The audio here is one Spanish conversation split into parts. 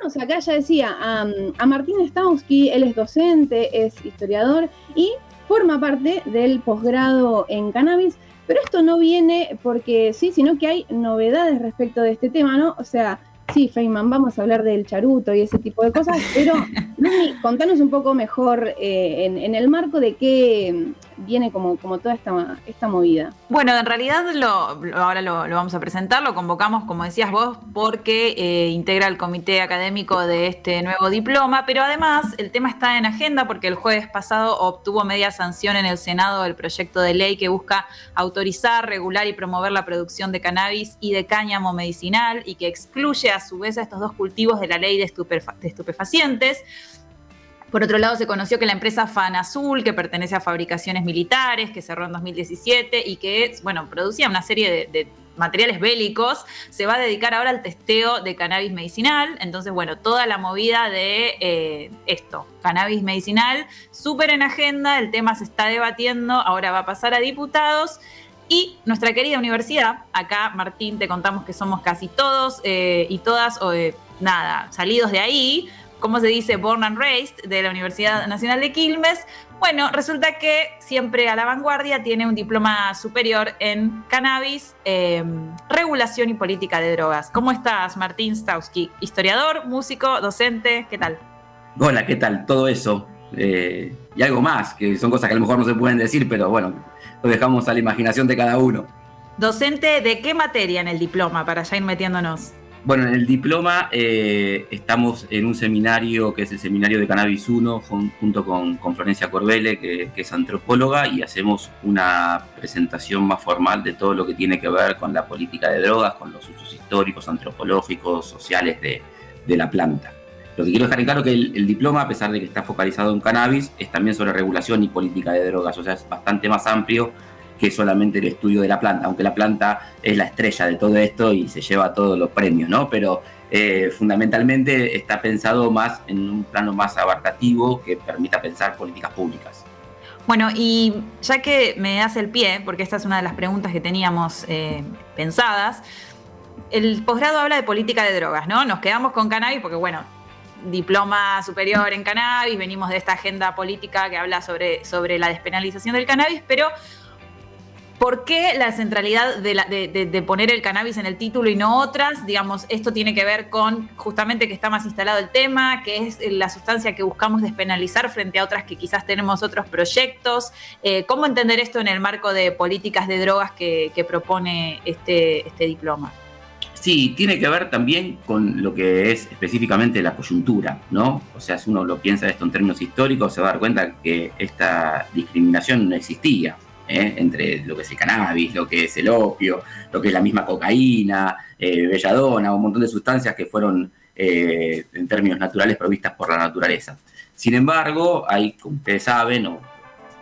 tenemos acá, ya decía, a, Martín Stauski, él es docente, es historiador y forma parte del posgrado en cannabis, pero esto no viene porque sí, sino que hay novedades respecto de este tema, ¿no? O sea, sí, Feynman, vamos a hablar del charuto y ese tipo de cosas, pero contanos un poco mejor eh, en, el marco de qué viene como, como toda esta, esta movida. Bueno, en realidad lo, ahora lo, vamos a presentar, lo convocamos, como decías vos, porque eh, integra el comité académico de este nuevo diploma, pero además el tema está en agenda porque el jueves pasado obtuvo media sanción en el Senado del proyecto de ley que busca autorizar, regular y promover la producción de cannabis y de cáñamo medicinal y que excluye a su vez a estos dos cultivos de la ley de, de estupefacientes. Por otro lado, se conoció que la empresa Fan Azul, que pertenece a fabricaciones militares, que cerró en 2017 y que, bueno, producía una serie de, materiales bélicos, se va a dedicar ahora al testeo de cannabis medicinal. Entonces, bueno, toda la movida de eh, esto, cannabis medicinal, súper en agenda, el tema se está debatiendo, ahora va a pasar a diputados. Y nuestra querida universidad, acá Martín, te contamos que somos casi todos eh, y todas, eh, nada, salidos de ahí, ¿cómo se dice? Born and Raised de la Universidad Nacional de Quilmes. Bueno, resulta que siempre a la vanguardia tiene un diploma superior en cannabis, em, regulación y política de drogas. ¿Cómo estás, Martín Stauski? Historiador, músico, docente, ¿qué tal? Hola, ¿qué tal? Todo eso. Eh, y algo más, que son cosas que a lo mejor no se pueden decir, pero bueno, lo dejamos a la imaginación de cada uno. ¿Docente de qué materia en el diploma, para ya ir metiéndonos? Bueno, en el diploma eh, estamos en un seminario que es el Seminario de Cannabis 1 junto con, Florencia Corbele, que, es antropóloga, y hacemos una presentación más formal de todo lo que tiene que ver con la política de drogas, con los usos históricos, antropológicos, sociales de, la planta. Lo que quiero dejar en claro que el, el, diploma, a pesar de que está focalizado en cannabis, es también sobre regulación y política de drogas, o sea, es bastante más amplio que solamente el estudio de la planta, aunque la planta es la estrella de todo esto y se lleva todos los premios, ¿no? Pero eh, fundamentalmente está pensado más en un plano más abarcativo que permita pensar políticas públicas. Bueno, y ya que me hace el pie, porque esta es una de las preguntas que teníamos eh, pensadas, el posgrado habla de política de drogas, ¿no? Nos quedamos con cannabis porque, bueno, diploma superior en cannabis, venimos de esta agenda política que habla sobre, sobre la despenalización del cannabis, pero ¿Por qué la centralidad de, poner el cannabis en el título y no otras? Digamos, esto tiene que ver con justamente que está más instalado el tema, que es la sustancia que buscamos despenalizar frente a otras que quizás tenemos otros proyectos. Eh, ¿Cómo entender esto en el marco de políticas de drogas que, propone este, este diploma? Sí, tiene que ver también con lo que es específicamente la coyuntura, ¿no? O sea, si uno lo piensa esto en términos históricos, se va a dar cuenta que esta discriminación no existía. ¿Eh? entre lo que es el cannabis, lo que es el opio, lo que es la misma cocaína, eh, belladona, un montón de sustancias que fueron eh, en términos naturales provistas por la naturaleza. Sin embargo, hay, como ustedes saben, o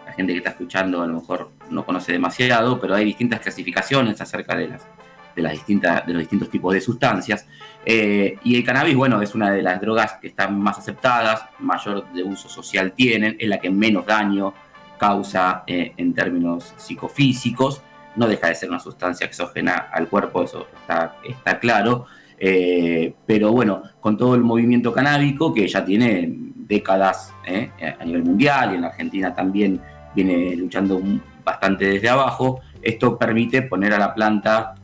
la gente que está escuchando a lo mejor no conoce demasiado, pero hay distintas clasificaciones acerca de las, de las distintas, de los distintos tipos de sustancias. y el cannabis, bueno, es una de las drogas que están más aceptadas, mayor de uso social tienen, es la que menos daño causa eh, en términos psicofísicos, no deja de ser una sustancia exógena al cuerpo, eso está, claro, eh, pero bueno, con todo el movimiento canábico que ya tiene décadas eh, a nivel mundial y en Argentina también viene luchando bastante desde abajo, esto permite poner a la planta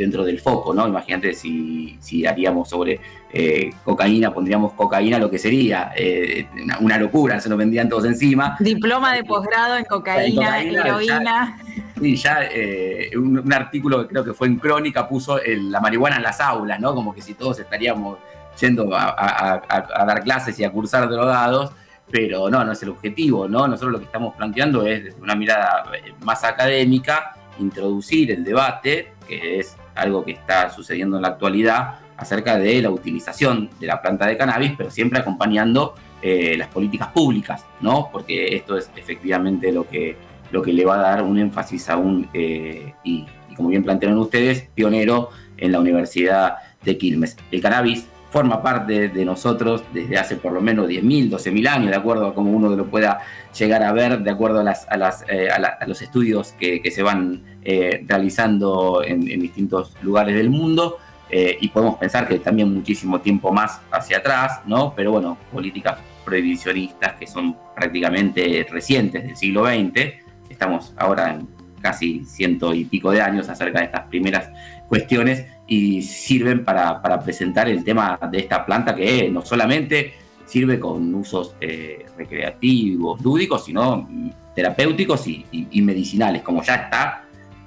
dentro del foco, ¿no? Imagínate si, si haríamos sobre eh, cocaína, pondríamos cocaína, lo que sería eh, una, locura, se nos vendían todos encima. Diploma de posgrado en cocaína, heroína. sí, ya eh, un, artículo que creo que fue en Crónica puso la marihuana en las aulas, ¿no? Como que si todos estaríamos yendo a, dar clases y a cursar drogados, pero no, no es el objetivo, ¿no? Nosotros lo que estamos planteando es desde una mirada más académica, introducir el debate, que es algo que está sucediendo en la actualidad acerca de la utilización de la planta de cannabis, pero siempre acompañando eh, las políticas públicas, ¿no? Porque esto es efectivamente lo que, lo que le va a dar un énfasis aún, eh, y, y, como bien plantearon ustedes, pionero en la Universidad de Quilmes. El cannabis forma parte de nosotros desde hace por lo menos 10.000, 12.000 años, de acuerdo a cómo uno lo pueda llegar a ver, de acuerdo a, las, a, las, eh, a, los estudios que, se van eh, realizando en, distintos lugares del mundo. eh, y podemos pensar que también muchísimo tiempo más hacia atrás, ¿no? Pero bueno, políticas prohibicionistas que son prácticamente recientes del siglo XX, estamos ahora en casi ciento y pico de años acerca de estas primeras cuestiones y sirven para, presentar el tema de esta planta que no solamente sirve con usos eh, recreativos, lúdicos, sino terapéuticos y, medicinales, como ya está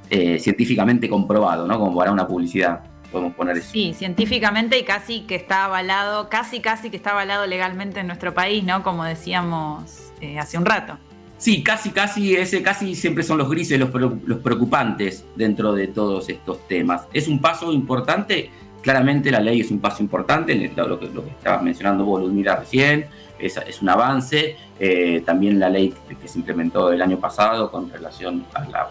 eh, científicamente comprobado, ¿no? Como para una publicidad podemos poner. Sí, científicamente y casi que está avalado, casi casi que está avalado legalmente en nuestro país, ¿no? Como decíamos eh, hace un rato. Sí, casi, casi, ese casi siempre son los grises, los, los preocupantes dentro de todos estos temas. Es un paso importante, claramente la ley es un paso importante, lo que, lo que estabas mencionando vos, Ludmila, recién, es, un avance. Eh, también la ley que se implementó el año pasado con relación a la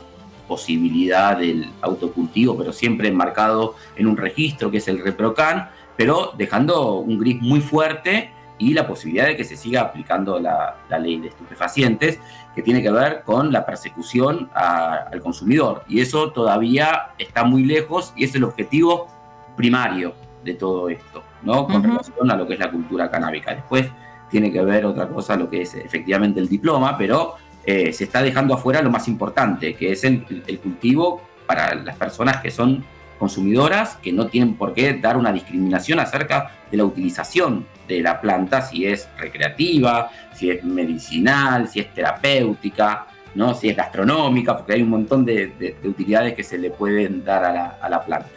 posibilidad del autocultivo, pero siempre enmarcado en un registro que es el ReproCan, pero dejando un gris muy fuerte y la posibilidad de que se siga aplicando la, ley de estupefacientes, que tiene que ver con la persecución al consumidor. Y eso todavía está muy lejos y es el objetivo primario de todo esto, ¿no? Con relación a lo que es la cultura canábica. Después tiene que ver otra cosa, lo que es efectivamente el diploma, pero eh, se está dejando afuera lo más importante, que es el cultivo para las personas que son consumidoras que no tienen por qué dar una discriminación acerca de la utilización de la planta, si es recreativa, si es medicinal, si es terapéutica, ¿no? si es gastronómica, porque hay un montón de, utilidades que se le pueden dar a la, planta.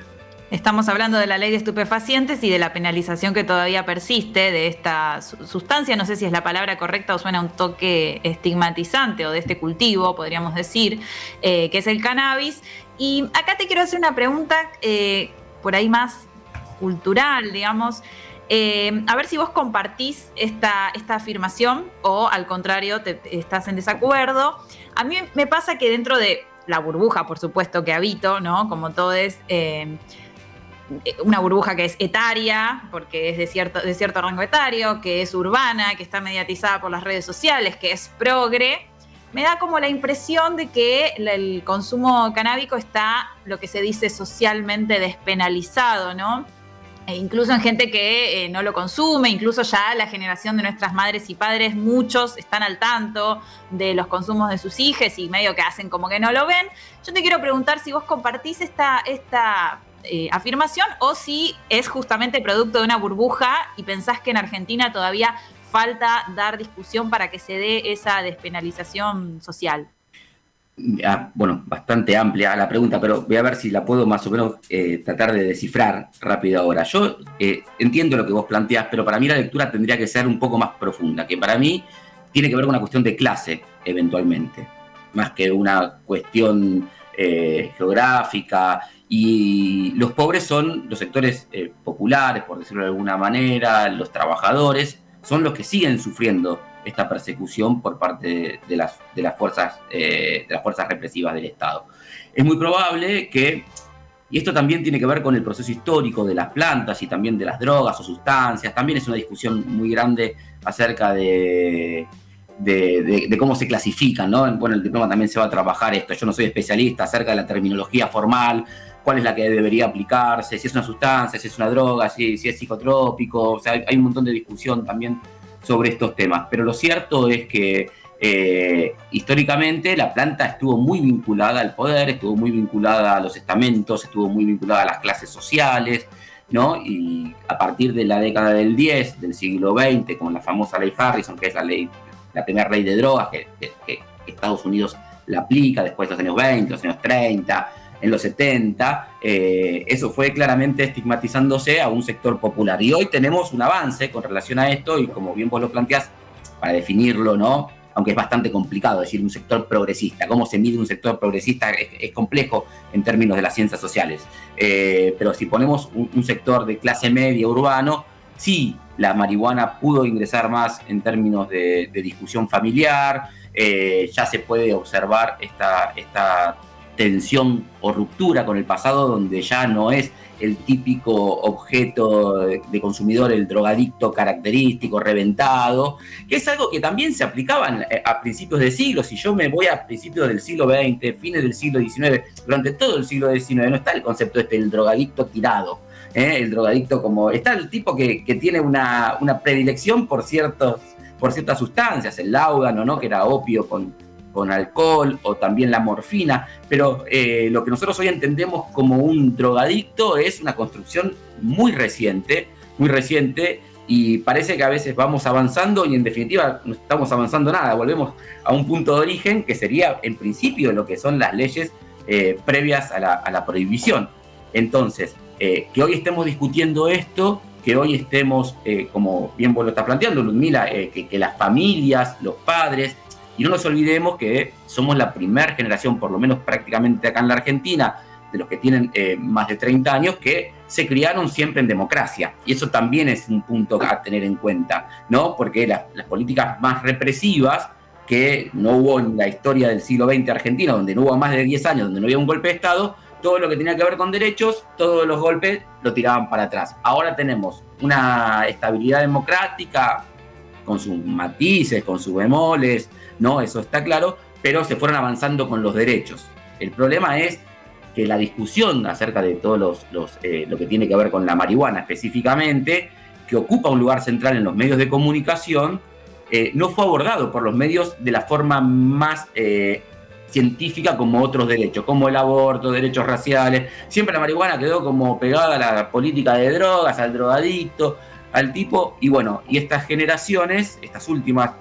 Estamos hablando de la ley de estupefacientes y de la penalización que todavía persiste de esta sustancia, no sé si es la palabra correcta o suena un toque estigmatizante o de este cultivo, podríamos decir, eh, que es el cannabis. Y acá te quiero hacer una pregunta eh, por ahí más cultural, digamos. Eh, a ver si vos compartís esta, esta afirmación o al contrario te, estás en desacuerdo. A mí me pasa que dentro de la burbuja, por supuesto, que habito, ¿no? Como todo es eh, una burbuja que es etaria, porque es de cierto, de cierto rango etario, que es urbana, que está mediatizada por las redes sociales, que es progre, me da como la impresión de que el consumo canábico está lo que se dice socialmente despenalizado, ¿no? E incluso en gente que eh, no lo consume, incluso ya la generación de nuestras madres y padres, muchos están al tanto de los consumos de sus hijos y medio que hacen como que no lo ven. Yo te quiero preguntar si vos compartís esta, esta eh, afirmación o si es justamente producto de una burbuja y pensás que en Argentina todavía falta dar discusión para que se dé esa despenalización social. Ah, bueno, bastante amplia la pregunta, pero voy a ver si la puedo más o menos eh, tratar de descifrar rápido ahora. Yo eh, entiendo lo que vos planteás, pero para mí la lectura tendría que ser un poco más profunda, que para mí tiene que ver con una cuestión de clase, eventualmente, más que una cuestión eh, geográfica. Y los pobres son los sectores populares, por decirlo de alguna manera, los trabajadores, son los que siguen sufriendo esta persecución por parte de, las, de, las, fuerzas, eh, de las fuerzas represivas del Estado. Es muy probable que, y esto también tiene que ver con el proceso histórico de las plantas y también de las drogas o sustancias, también es una discusión muy grande acerca de, de, cómo se clasifican, ¿no? Bueno, el diploma también se va a trabajar esto. Yo no soy especialista acerca de la terminología formal, cuál es la que debería aplicarse, si es una sustancia, si es una droga, si, es psicotrópico. O sea, hay, un montón de discusión también sobre estos temas. Pero lo cierto es que eh, históricamente la planta estuvo muy vinculada al poder, estuvo muy vinculada a los estamentos, estuvo muy vinculada a las clases sociales, ¿no? Y a partir de la década del 10, del siglo XX, con la famosa ley Harrison, que es la ley, la primera ley de drogas que, que Estados Unidos la aplica después de los años 20, los años 30, en los 70, eh, eso fue claramente estigmatizándose a un sector popular. Y hoy tenemos un avance con relación a esto y como bien vos lo planteás, para definirlo, ¿no? Aunque es bastante complicado decir un sector progresista. ¿Cómo se mide un sector progresista? Es, complejo en términos de las ciencias sociales. Eh, pero si ponemos un, sector de clase media urbano, sí, la marihuana pudo ingresar más en términos de, discusión familiar, eh, ya se puede observar esta, esta tensión o ruptura con el pasado donde ya no es el típico objeto de consumidor, el drogadicto característico, reventado, que es algo que también se aplicaba eh, a principios de siglo. Si yo me voy a principios del siglo XX, fines del siglo XIX, durante todo el siglo XIX no está el concepto este del drogadicto tirado, ¿eh? el drogadicto como... Está el tipo que, tiene una, predilección por, ciertos, por ciertas sustancias, el láudano, ¿no? que era opio con, con alcohol o también la morfina, pero eh, lo que nosotros hoy entendemos como un drogadicto es una construcción muy reciente, muy reciente, y parece que a veces vamos avanzando y en definitiva no estamos avanzando nada, volvemos a un punto de origen que sería en principio lo que son las leyes eh, previas a la, prohibición. Entonces, eh, que hoy estemos discutiendo esto, que hoy estemos, como bien vos lo estás planteando, Ludmila, que, las familias, los padres, y no nos olvidemos que somos la primera generación, por lo menos prácticamente acá en la Argentina, de los que tienen más de 30 años, que se criaron siempre en democracia. Y eso también es un punto a tener en cuenta, ¿no? Porque las políticas más represivas que no hubo en la historia del siglo XX argentina, donde no hubo más de 10 años, donde no había un golpe de Estado, todo lo que tenía que ver con derechos, todos los golpes lo tiraban para atrás. Ahora tenemos una estabilidad democrática con sus matices, con sus bemoles, ¿no? Eso está claro, pero se fueron avanzando con los derechos. El problema es que la discusión acerca de todo los, eh, lo que tiene que ver con la marihuana específicamente, que ocupa un lugar central en los medios de comunicación, eh, no fue abordado por los medios de la forma más eh, científica como otros derechos, como el aborto, derechos raciales. Siempre la marihuana quedó como pegada a la política de drogas, al drogadicto, al tipo. Y bueno, y estas generaciones, estas últimas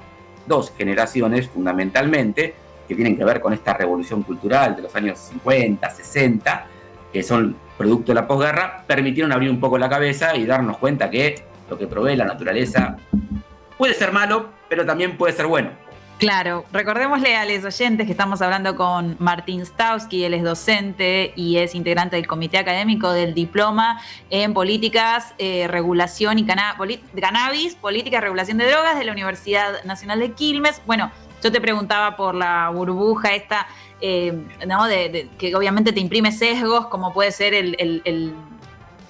dos generaciones fundamentalmente, que tienen que ver con esta revolución cultural de los años 50, 60, que son producto de la posguerra, permitieron abrir un poco la cabeza y darnos cuenta que lo que provee la naturaleza puede ser malo, pero también puede ser bueno. Claro, recordémosle a los oyentes que estamos hablando con Martín Stauski, él es docente y es integrante del comité académico del diploma en políticas, eh, regulación y cannabis, política regulación de drogas de la Universidad Nacional de Quilmes. Bueno, yo te preguntaba por la burbuja esta, eh, ¿no? De, que obviamente te imprime sesgos, como puede ser el,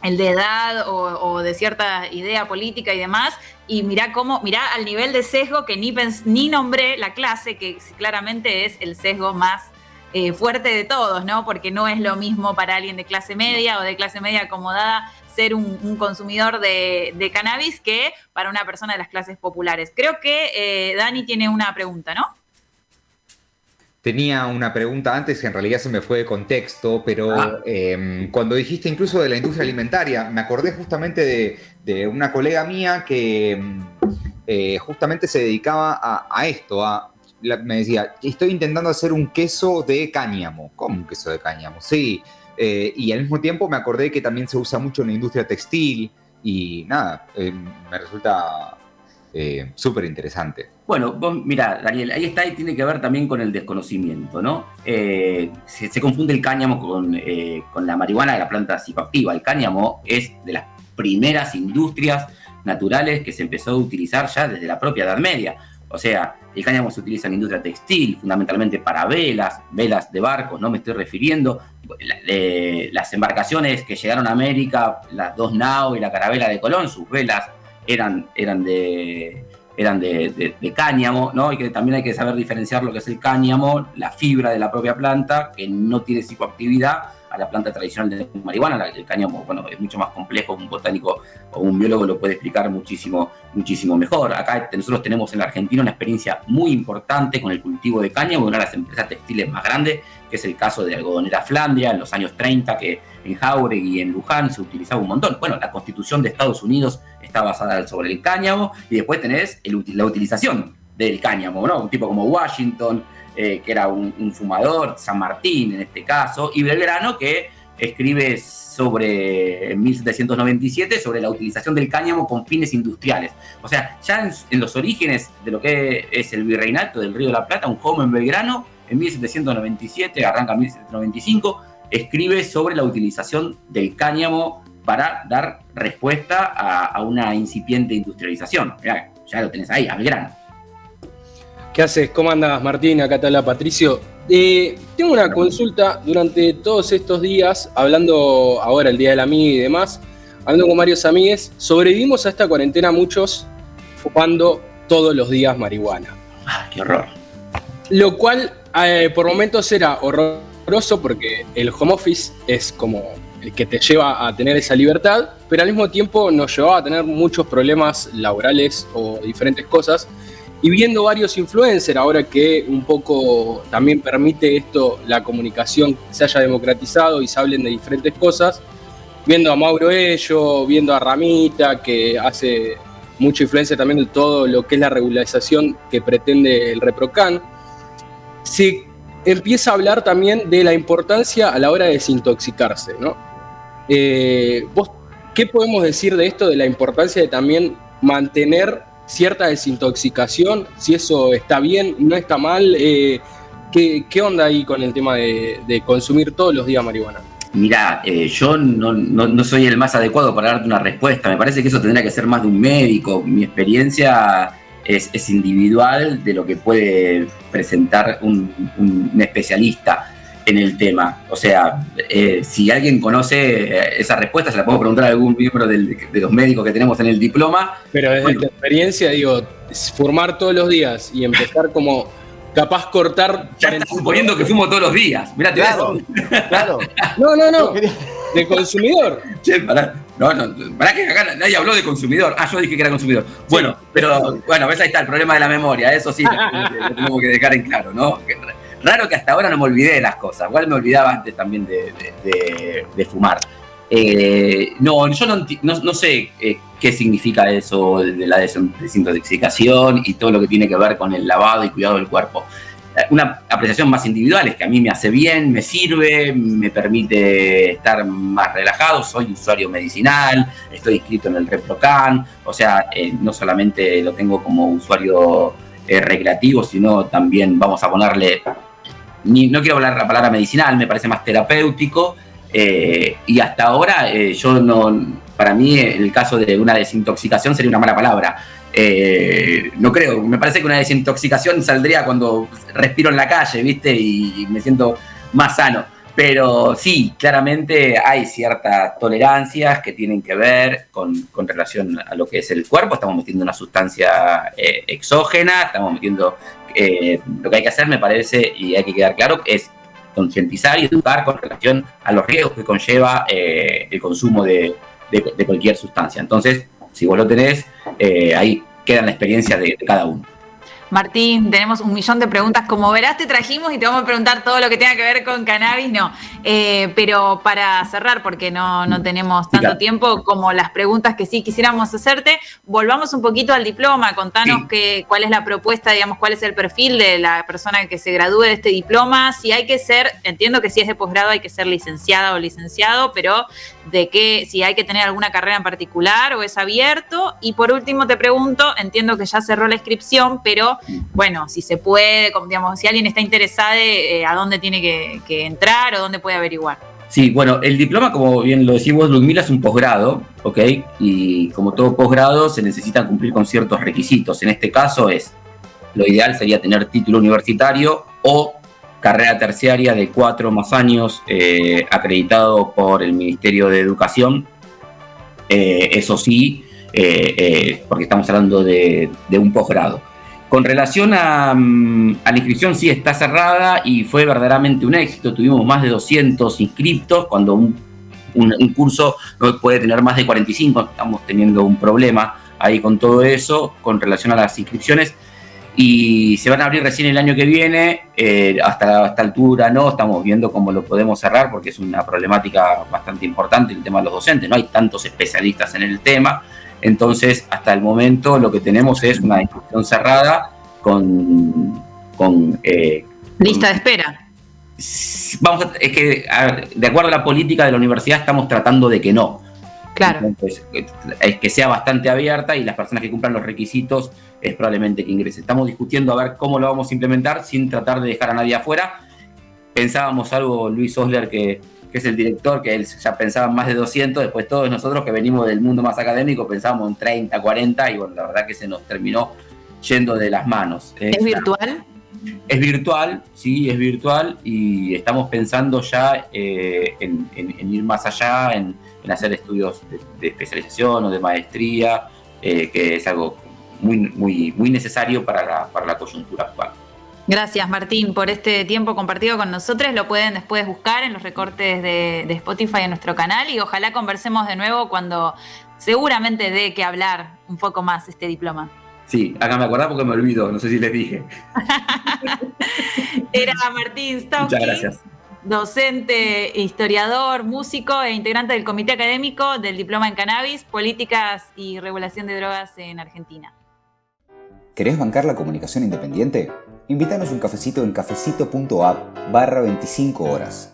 de edad o, de cierta idea política y demás. Y mirá cómo, mirá al nivel de sesgo que ni, ni nombré la clase, que claramente es el sesgo más eh, fuerte de todos, ¿no? Porque no es lo mismo para alguien de clase media o de clase media acomodada ser un, consumidor de, cannabis que para una persona de las clases populares. Creo que eh, Dani tiene una pregunta, ¿no? Tenía una pregunta antes que en realidad se me fue de contexto, pero ah. em, cuando dijiste incluso de la industria alimentaria, me acordé justamente de, una colega mía que em, eh, justamente se dedicaba a, esto, a, me decía, estoy intentando hacer un queso de cáñamo. ¿Cómo un queso de cáñamo? Sí, eh, y al mismo tiempo me acordé que también se usa mucho en la industria textil y nada, eh, me resulta eh, súper interesante. Bueno, vos, mira, Daniel, ahí está y tiene que ver también con el desconocimiento, ¿no? Se, confunde el cáñamo con, con la marihuana de la planta psicoactiva. El cáñamo es de las primeras industrias naturales que se empezó a utilizar ya desde la propia Edad Media. O sea, el cáñamo se utiliza en industria textil, fundamentalmente para velas, velas de barcos, no me estoy refiriendo. las embarcaciones que llegaron a América, las dos y la carabela de Colón, sus velas eran, eran de eran de, cáñamo, ¿no? Y que también hay que saber diferenciar lo que es el cáñamo, la fibra de la propia planta, que no tiene psicoactividad, a la planta tradicional de marihuana. El cáñamo, bueno, es mucho más complejo, un botánico o un biólogo lo puede explicar muchísimo, muchísimo mejor. Acá nosotros tenemos en la Argentina una experiencia muy importante con el cultivo de cáñamo, una de las empresas textiles más grandes, que es el caso de Algodonera Flandria en los años 30, que en Jauregui y en Luján se utilizaba un montón. Bueno, la constitución de Estados Unidos está basada sobre el cáñamo y después tenés la utilización del cáñamo, ¿no? Un tipo como Washington, eh, que era un, fumador, San Martín en este caso, y Belgrano, que escribe sobre, en 1797, sobre la utilización del cáñamo con fines industriales. O sea, ya en, los orígenes de lo que es el virreinato del Río de la Plata, un joven Belgrano, en 1797, arranca en 1795, escribe sobre la utilización del cáñamo para dar respuesta a, una incipiente industrialización. ya lo tenés ahí, a Belgrano. ¿Qué haces? ¿Cómo andas, Martín? Acá está la Patricio. Eh, tengo una consulta durante todos estos días, hablando ahora el Día del Amigo y demás, hablando con varios amigues, sobrevivimos a esta cuarentena muchos fumando todos los días marihuana. Ah, qué horror. Lo cual eh, por momentos era horroroso porque el home office es como que te lleva a tener esa libertad, pero al mismo tiempo nos llevaba a tener muchos problemas laborales o diferentes cosas. Y viendo varios influencers, ahora que un poco también permite esto, la comunicación se haya democratizado y se hablen de diferentes cosas, viendo a Mauro Ello, viendo a Ramita, que hace mucha influencia también de todo lo que es la regularización que pretende el ReproCan, se empieza a hablar también de la importancia a la hora de desintoxicarse, ¿no? Eh, ¿Vos qué podemos decir de esto, de la importancia de también mantener cierta desintoxicación? Si eso está bien, no está mal. Eh, ¿qué, onda ahí con el tema de, consumir todos los días marihuana? Mira, eh, yo no, soy el más adecuado para darte una respuesta. Me parece que eso tendría que ser más de un médico. Mi experiencia es, individual de lo que puede presentar un, especialista en el tema. O sea, eh, si alguien conoce esa respuesta, se la puedo preguntar a algún miembro de los médicos que tenemos en el diploma. Pero desde tu experiencia, digo, formar todos los días y empezar como capaz cortar. Ya estás suponiendo que fumo todos los días. Mirá, claro, claro. No, no, no. De consumidor. Che, pará. No, no, para que acá nadie habló de consumidor. Ah, yo dije que era consumidor. Bueno, pero bueno, ves ahí está el problema de la memoria. Eso sí, lo, tengo que dejar en claro, ¿no? Raro que hasta ahora no me olvidé de las cosas. Igual me olvidaba antes también de, fumar. Eh, no, yo no, sé eh, qué significa eso de la desintoxicación y todo lo que tiene que ver con el lavado y cuidado del cuerpo una apreciación más individual, es que a mí me hace bien, me sirve, me permite estar más relajado, soy usuario medicinal, estoy inscrito en el ReproCan, o sea, eh, no solamente lo tengo como usuario eh, recreativo, sino también vamos a ponerle, no quiero hablar la palabra medicinal, me parece más terapéutico, eh, y hasta ahora yo no, para mí el caso de una desintoxicación sería una mala palabra eh, no creo, me parece que una desintoxicación saldría cuando respiro en la calle, ¿viste? Y me siento más sano. Pero sí, claramente hay ciertas tolerancias que tienen que ver con, relación a lo que es el cuerpo. Estamos metiendo una sustancia eh, exógena, estamos metiendo... Eh, lo que hay que hacer, me parece, y hay que quedar claro, es concientizar y educar con relación a los riesgos que conlleva el consumo de, cualquier sustancia. Entonces, si vos lo tenés, eh, ahí queda la experiencia de cada uno. Martín, tenemos un millón de preguntas. Como verás, te trajimos y te vamos a preguntar todo lo que tenga que ver con cannabis, no. Eh, pero para cerrar, porque no, no tenemos tanto tiempo como las preguntas que sí quisiéramos hacerte, volvamos un poquito al diploma. Contanos cuál es la propuesta, digamos, cuál es el perfil de la persona que se gradúe de este diploma. Si hay que ser, entiendo que si es de posgrado hay que ser licenciada o licenciado, pero de qué, si hay que tener alguna carrera en particular o es abierto. Y por último te pregunto, entiendo que ya cerró la inscripción, pero bueno, si se puede, digamos, si alguien está interesado, eh, a dónde tiene que, entrar o dónde puede averiguar. Sí, bueno, el diploma, como bien lo decimos, Ludmila, es un posgrado, ¿ok? Y como todo posgrado, se necesita cumplir con ciertos requisitos. En este caso es, lo ideal sería tener título universitario o carrera terciaria de cuatro más años eh, acreditado por el Ministerio de Educación. Eh, eso sí, porque estamos hablando de un posgrado. Con relación mm, a, la inscripción, sí está cerrada y fue verdaderamente un éxito. Tuvimos más de 200 inscriptos cuando un, curso no puede tener más de 45. Estamos teniendo un problema ahí con todo eso, con relación a las inscripciones. Y se van a abrir recién el año que viene. Eh, hasta esta altura no, estamos viendo cómo lo podemos cerrar porque es una problemática bastante importante el tema de los docentes. No hay tantos especialistas en el tema. Entonces, hasta el momento lo que tenemos es una inscripción cerrada con... con eh, Lista de espera. Vamos es que de acuerdo a la política de la universidad estamos tratando de que no. Claro. Entonces, es que sea bastante abierta y las personas que cumplan los requisitos es probablemente que ingrese. Estamos discutiendo a ver cómo lo vamos a implementar sin tratar de dejar a nadie afuera. Pensábamos algo, Luis Osler, que que es el director, que él ya pensaba en más de 200, después todos nosotros que venimos del mundo más académico pensábamos en 30, 40, y bueno, la verdad que se nos terminó yendo de las manos. ¿Es, virtual? Es virtual, sí, es virtual, y estamos pensando ya eh, en, ir más allá, en, hacer estudios de, especialización o de maestría, eh, que es algo muy, muy, muy necesario para la, para la coyuntura actual. Gracias Martín por este tiempo compartido con nosotros. Lo pueden después buscar en los recortes de, Spotify en nuestro canal y ojalá conversemos de nuevo cuando seguramente dé que hablar un poco más este diploma. Sí, hágame acordar porque me olvido, no sé si les dije. Era Martín Stauski. Muchas gracias. Docente, historiador, músico e integrante del comité académico del Diploma en Cannabis, Políticas y Regulación de Drogas en Argentina. ¿Querés bancar la comunicación independiente? Invítanos un cafecito en cafecito.app barra 25 horas.